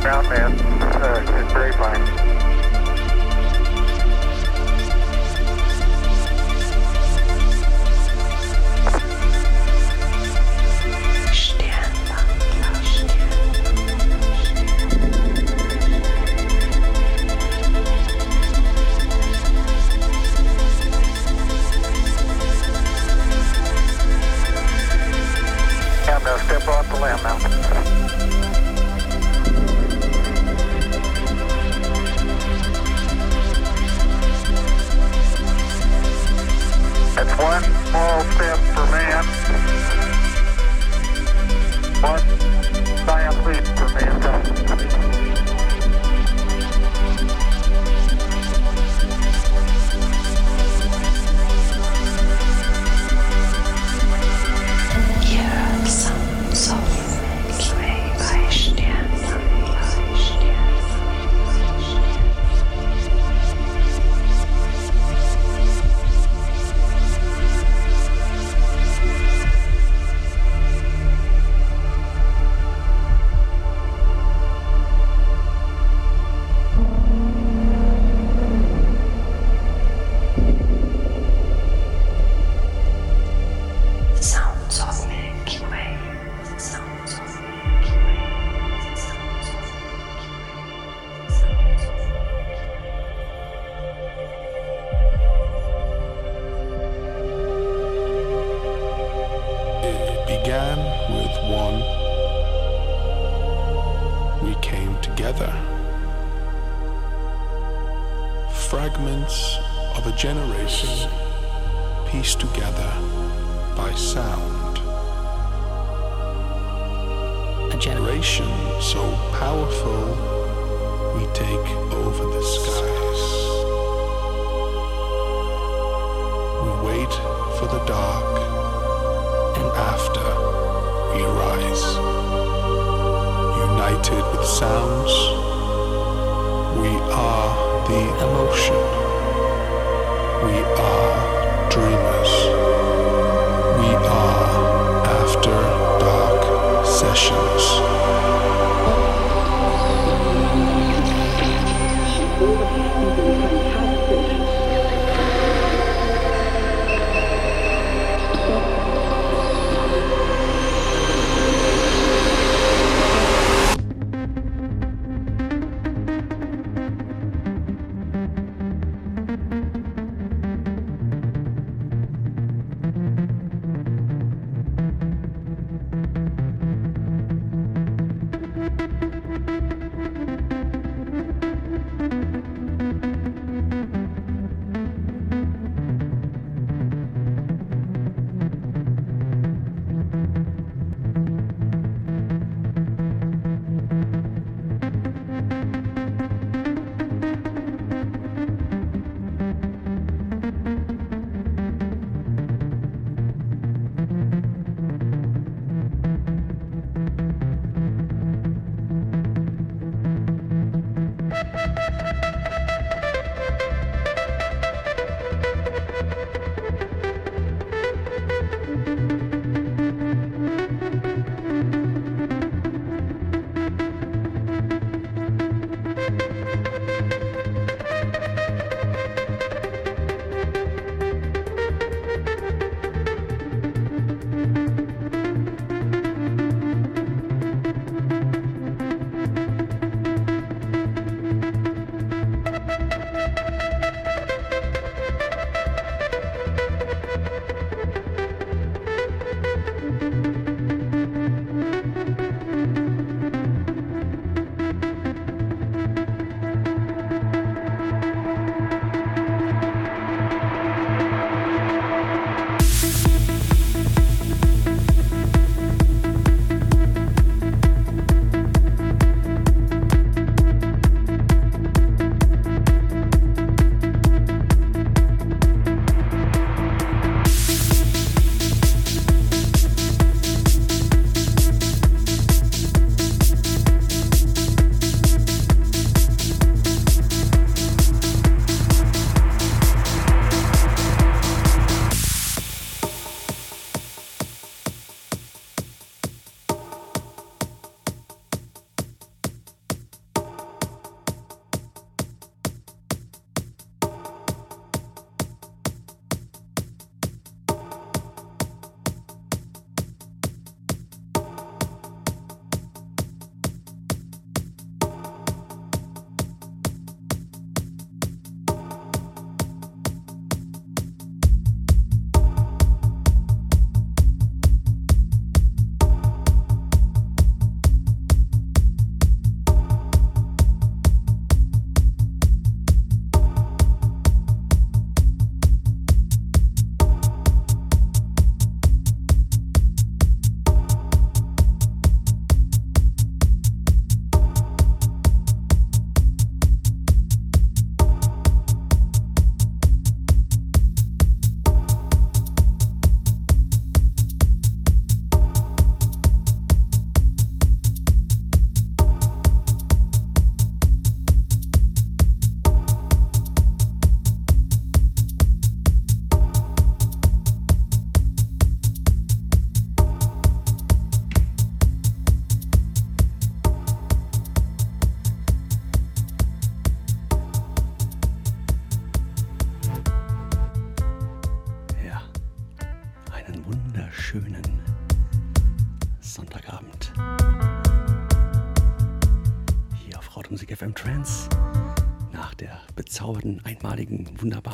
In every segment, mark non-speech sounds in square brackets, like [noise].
Ground man, uh, very fine.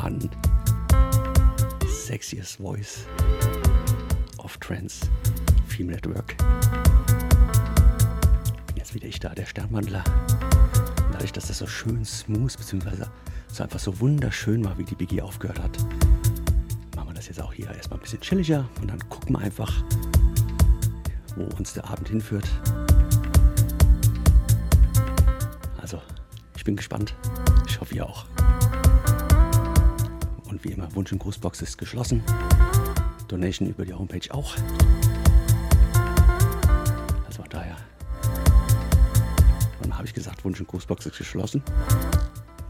Wunderbaren Sexiest Voice of Trance Female Network. Bin jetzt wieder ich da, der Sternwandler. Und dadurch, dass das so schön smooth bzw. es einfach so wunderschön war, wie die Biggie aufgehört hat, machen wir das jetzt auch hier erstmal ein bisschen chilliger und dann gucken wir einfach, wo uns der Abend hinführt. Also, ich bin gespannt. Ich hoffe, ihr auch. Wie immer, Wunsch- und Grußbox ist geschlossen. Donation über die Homepage auch. Also von daher. Wann habe ich gesagt, Wunsch- und Grußbox ist geschlossen?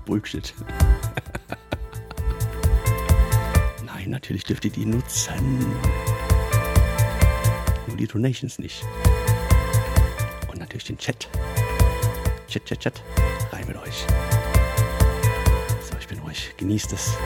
Bullshit. [laughs] Nein, natürlich dürft ihr die nutzen. Nur die Donations nicht. Und natürlich den Chat. Chat, Chat, Chat. Rein mit euch. So, ich bin ruhig. Genießt es.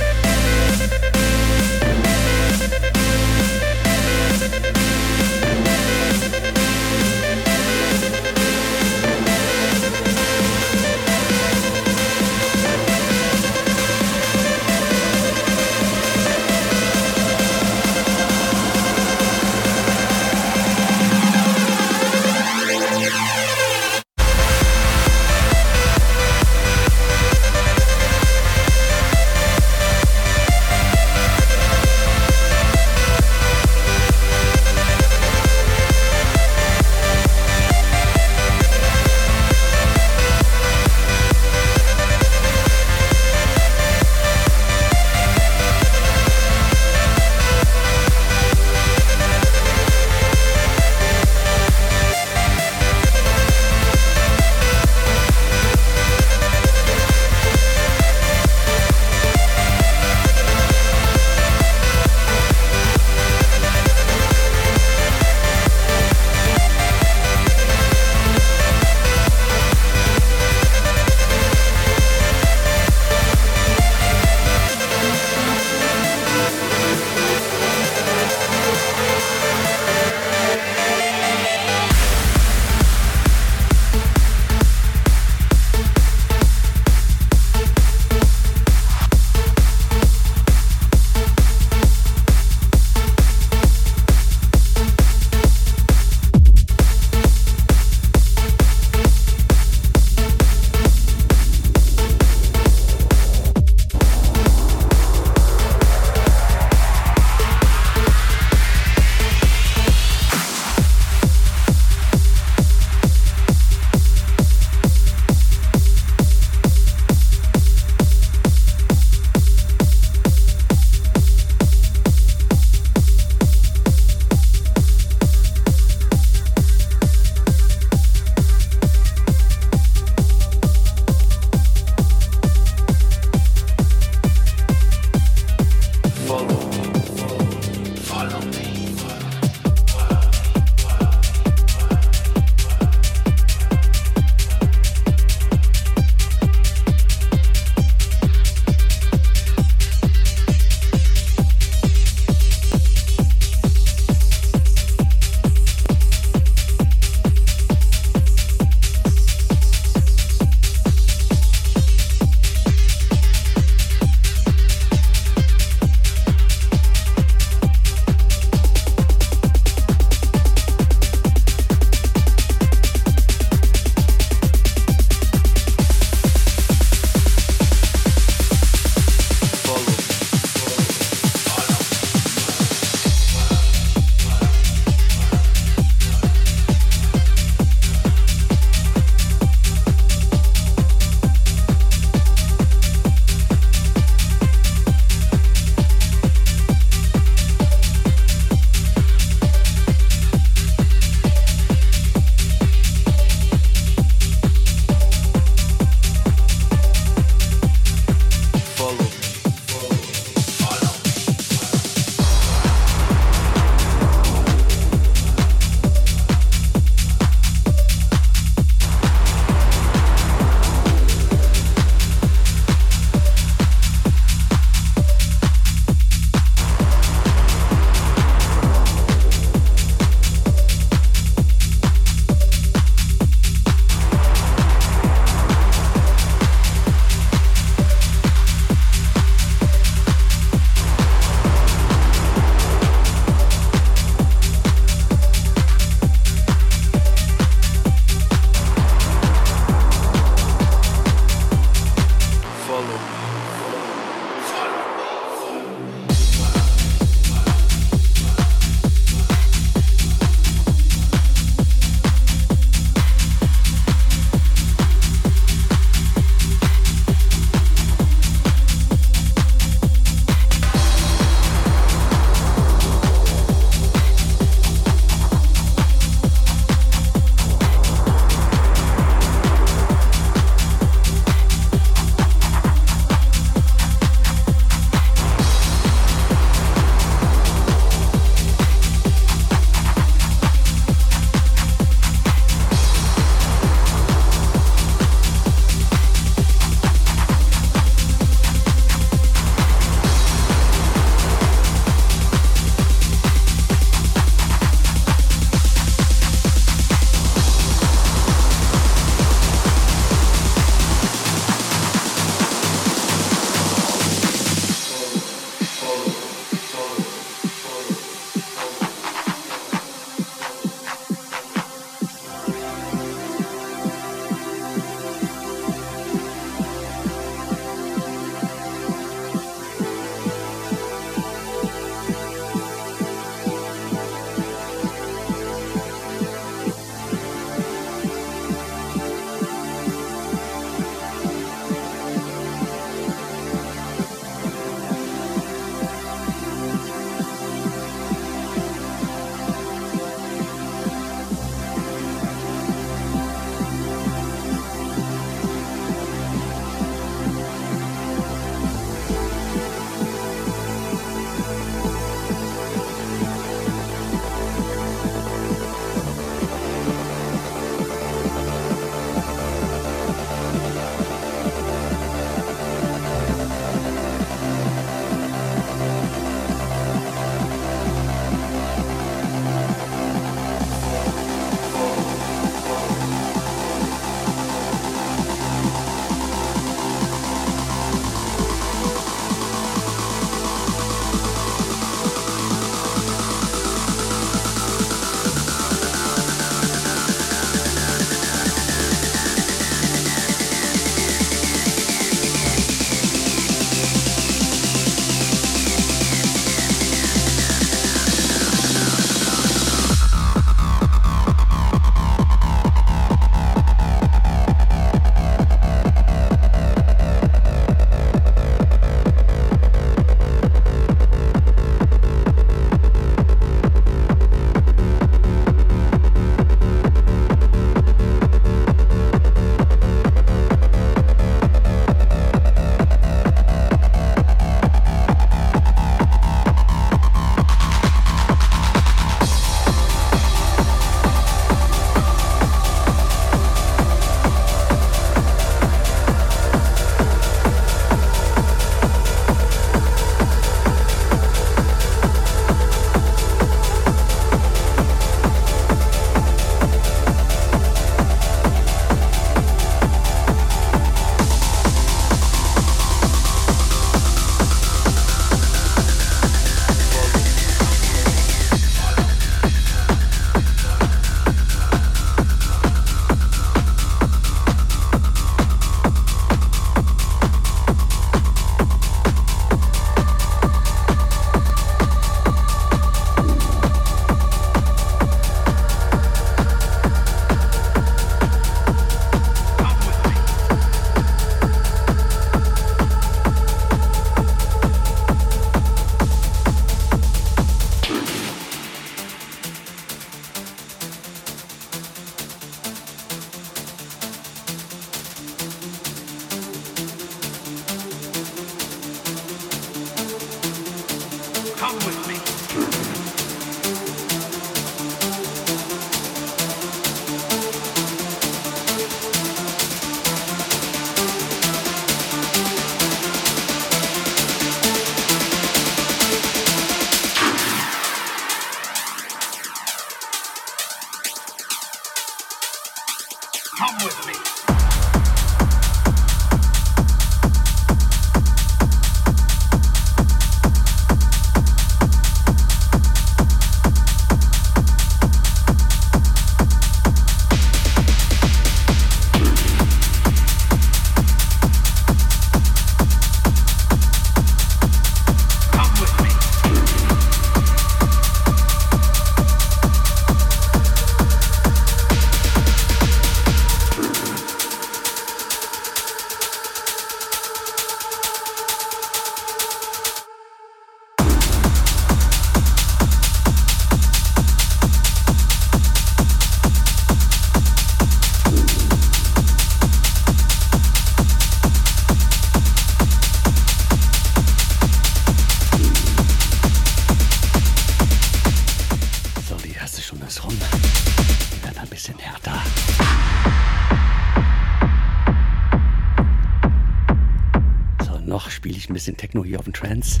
Techno hier auf dem Trance.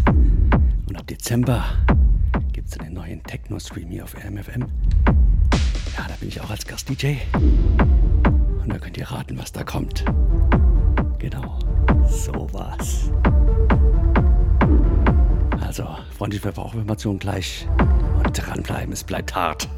Und ab Dezember gibt es den neuen Techno-Stream hier auf RMFM. Ja, da bin ich auch als Gast-DJ. Und da könnt ihr raten, was da kommt. Genau, sowas. Also, freundliche Verbraucherinformation gleich. Und dranbleiben, es bleibt hart.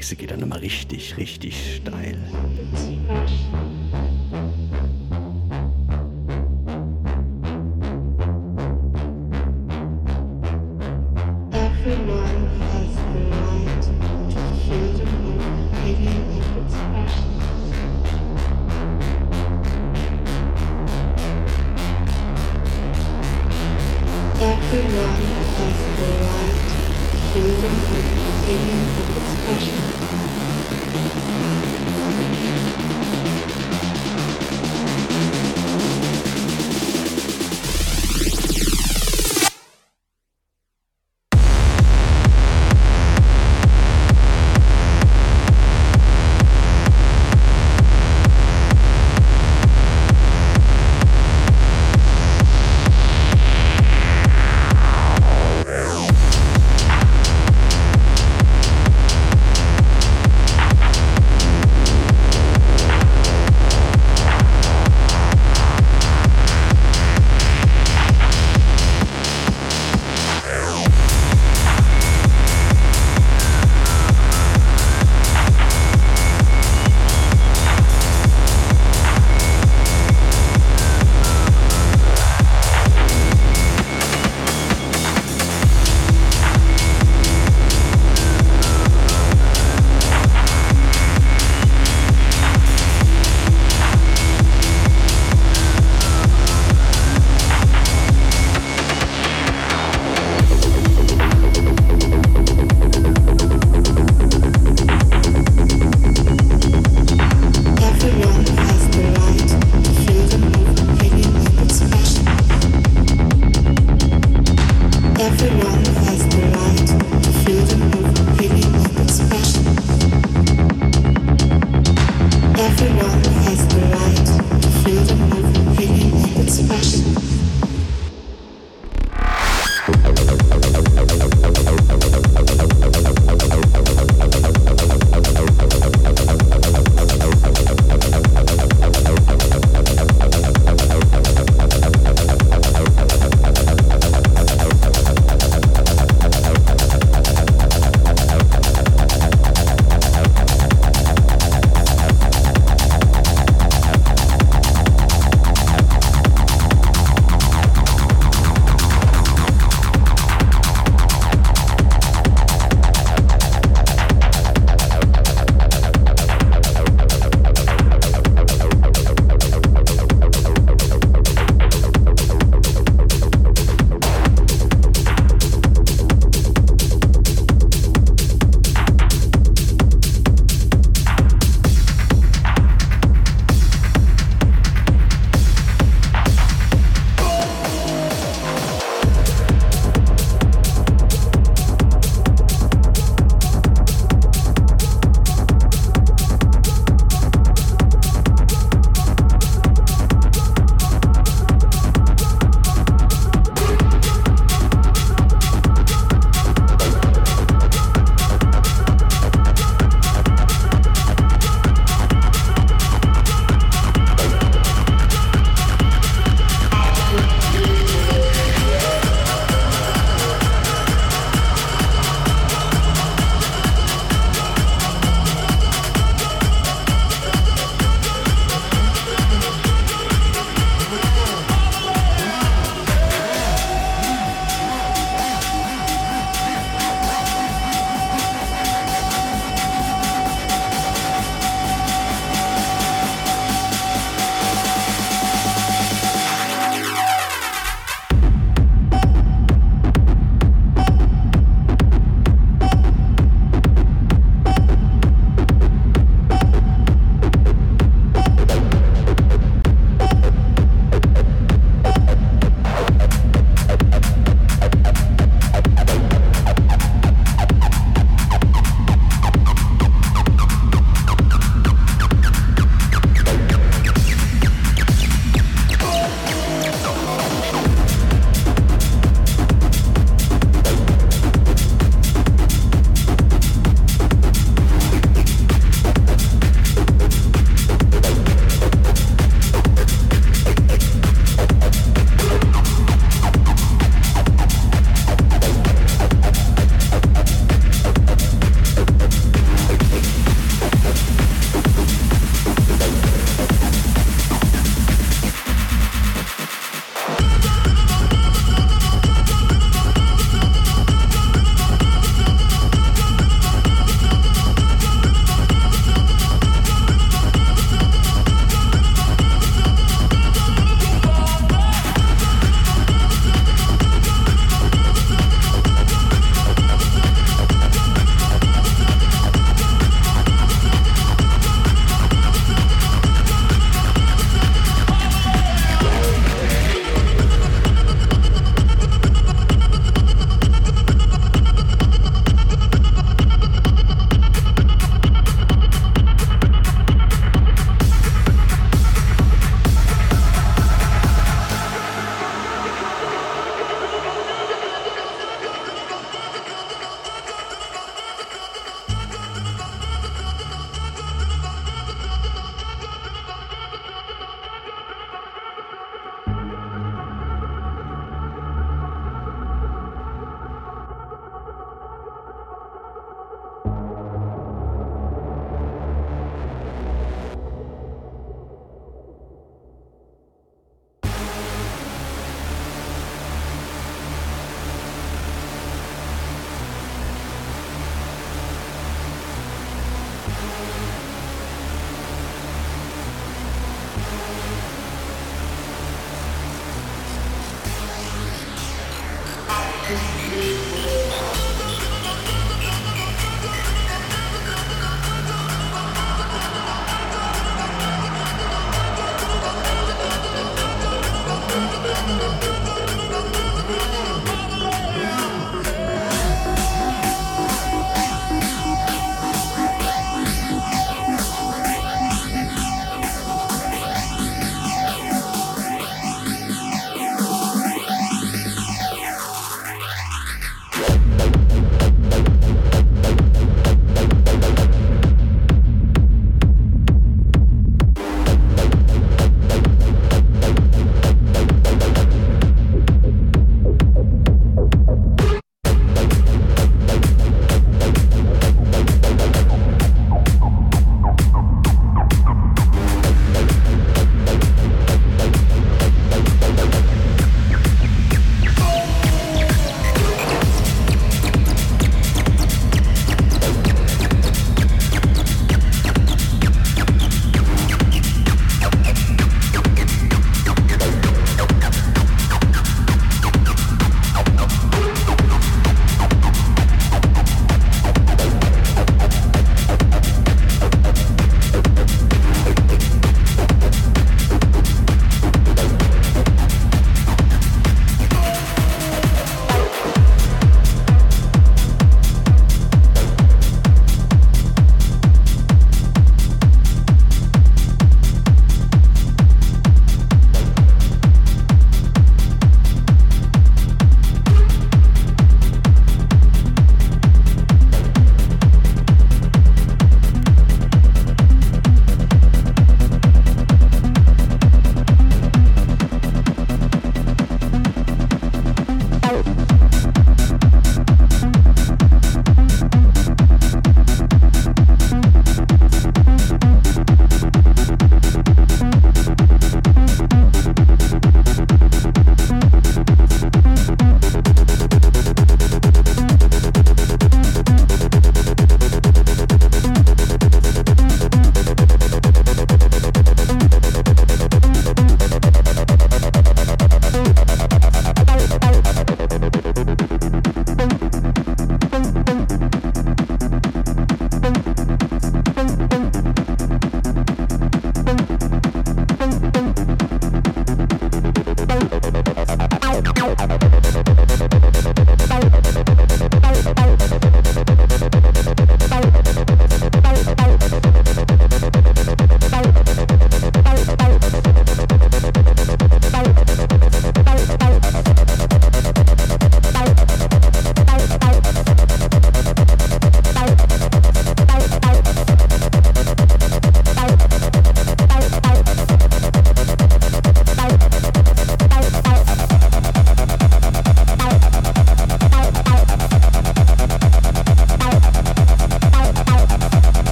Nächste geht dann immer richtig, richtig steil.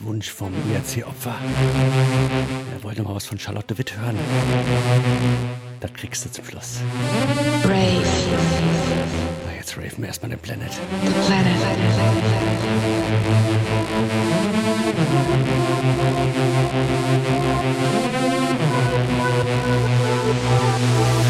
Wunsch vom IRC-Opfer. Er wollte mal was von Charlotte Witt hören. Das kriegst du zum Schluss. Brave. Na, jetzt raven wir erstmal den Planet. The planet. Brave.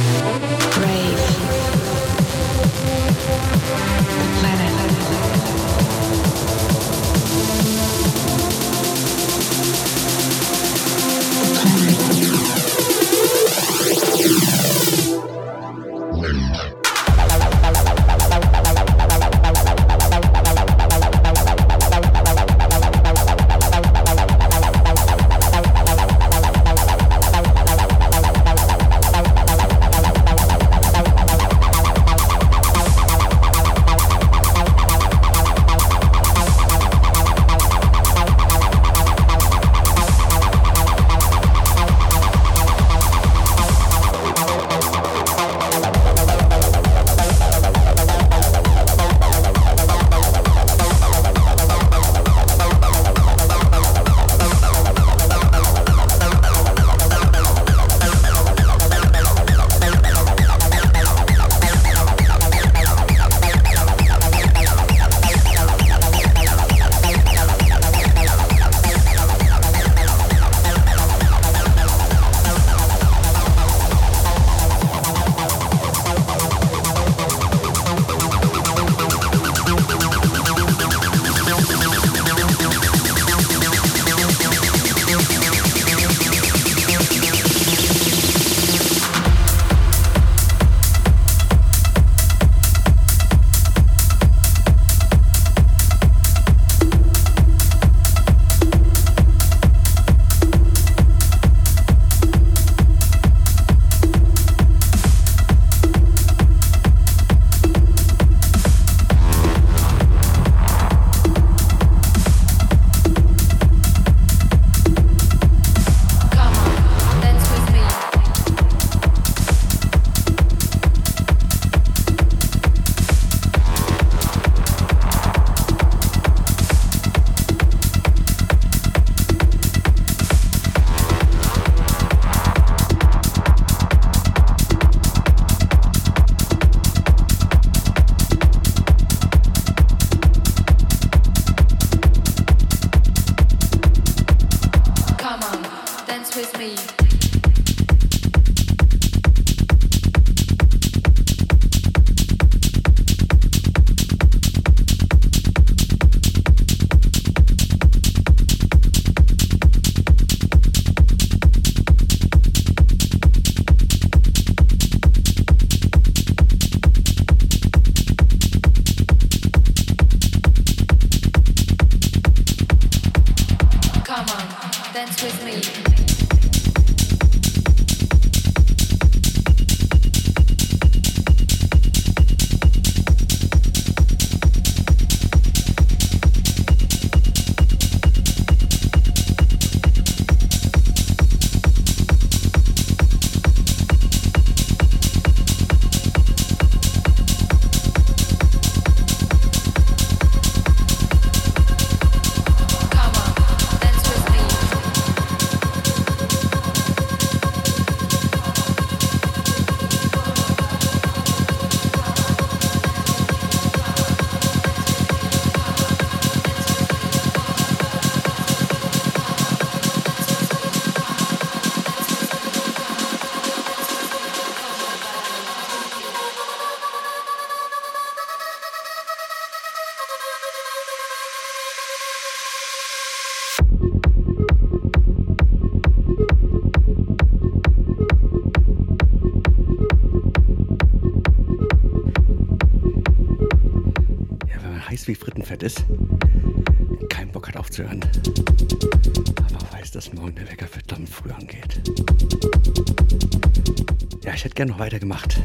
Ja, ich hätte gern noch weitergemacht.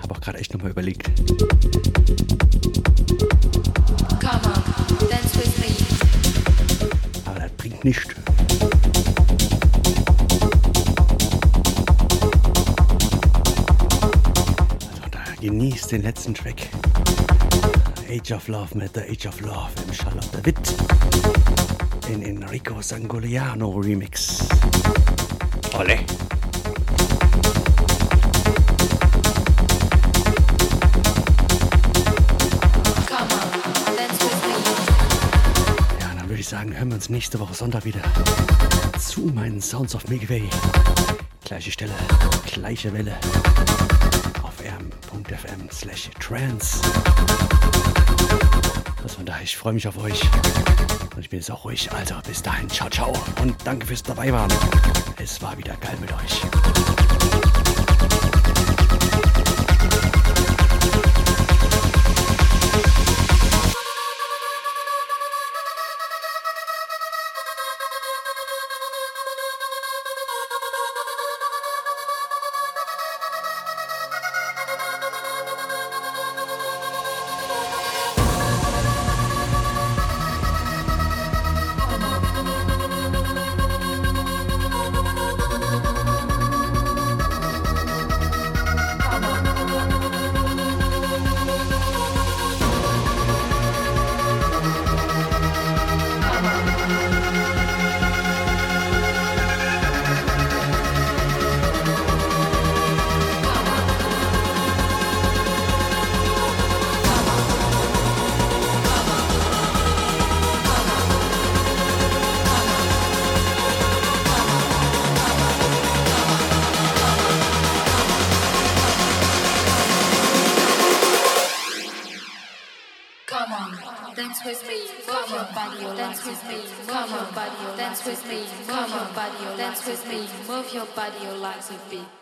Habe auch gerade echt nochmal überlegt. Come on, dance with me. Aber das bringt nichts. Also da genießt den letzten Track. Age of Love mit The Age of Love im Charlotte Witt. Den Enrico Sangoliano Remix. Olle. Hören wir uns nächste Woche Sonntag wieder zu meinen Sounds of Milky. Gleiche Stelle, gleiche Welle. Auf rm.fm slash trans. Also von daher, ich freue mich auf euch. Und ich bin jetzt auch ruhig. Also bis dahin, ciao, ciao. Und danke fürs dabei waren. Es war wieder geil mit euch. your body, your life will be.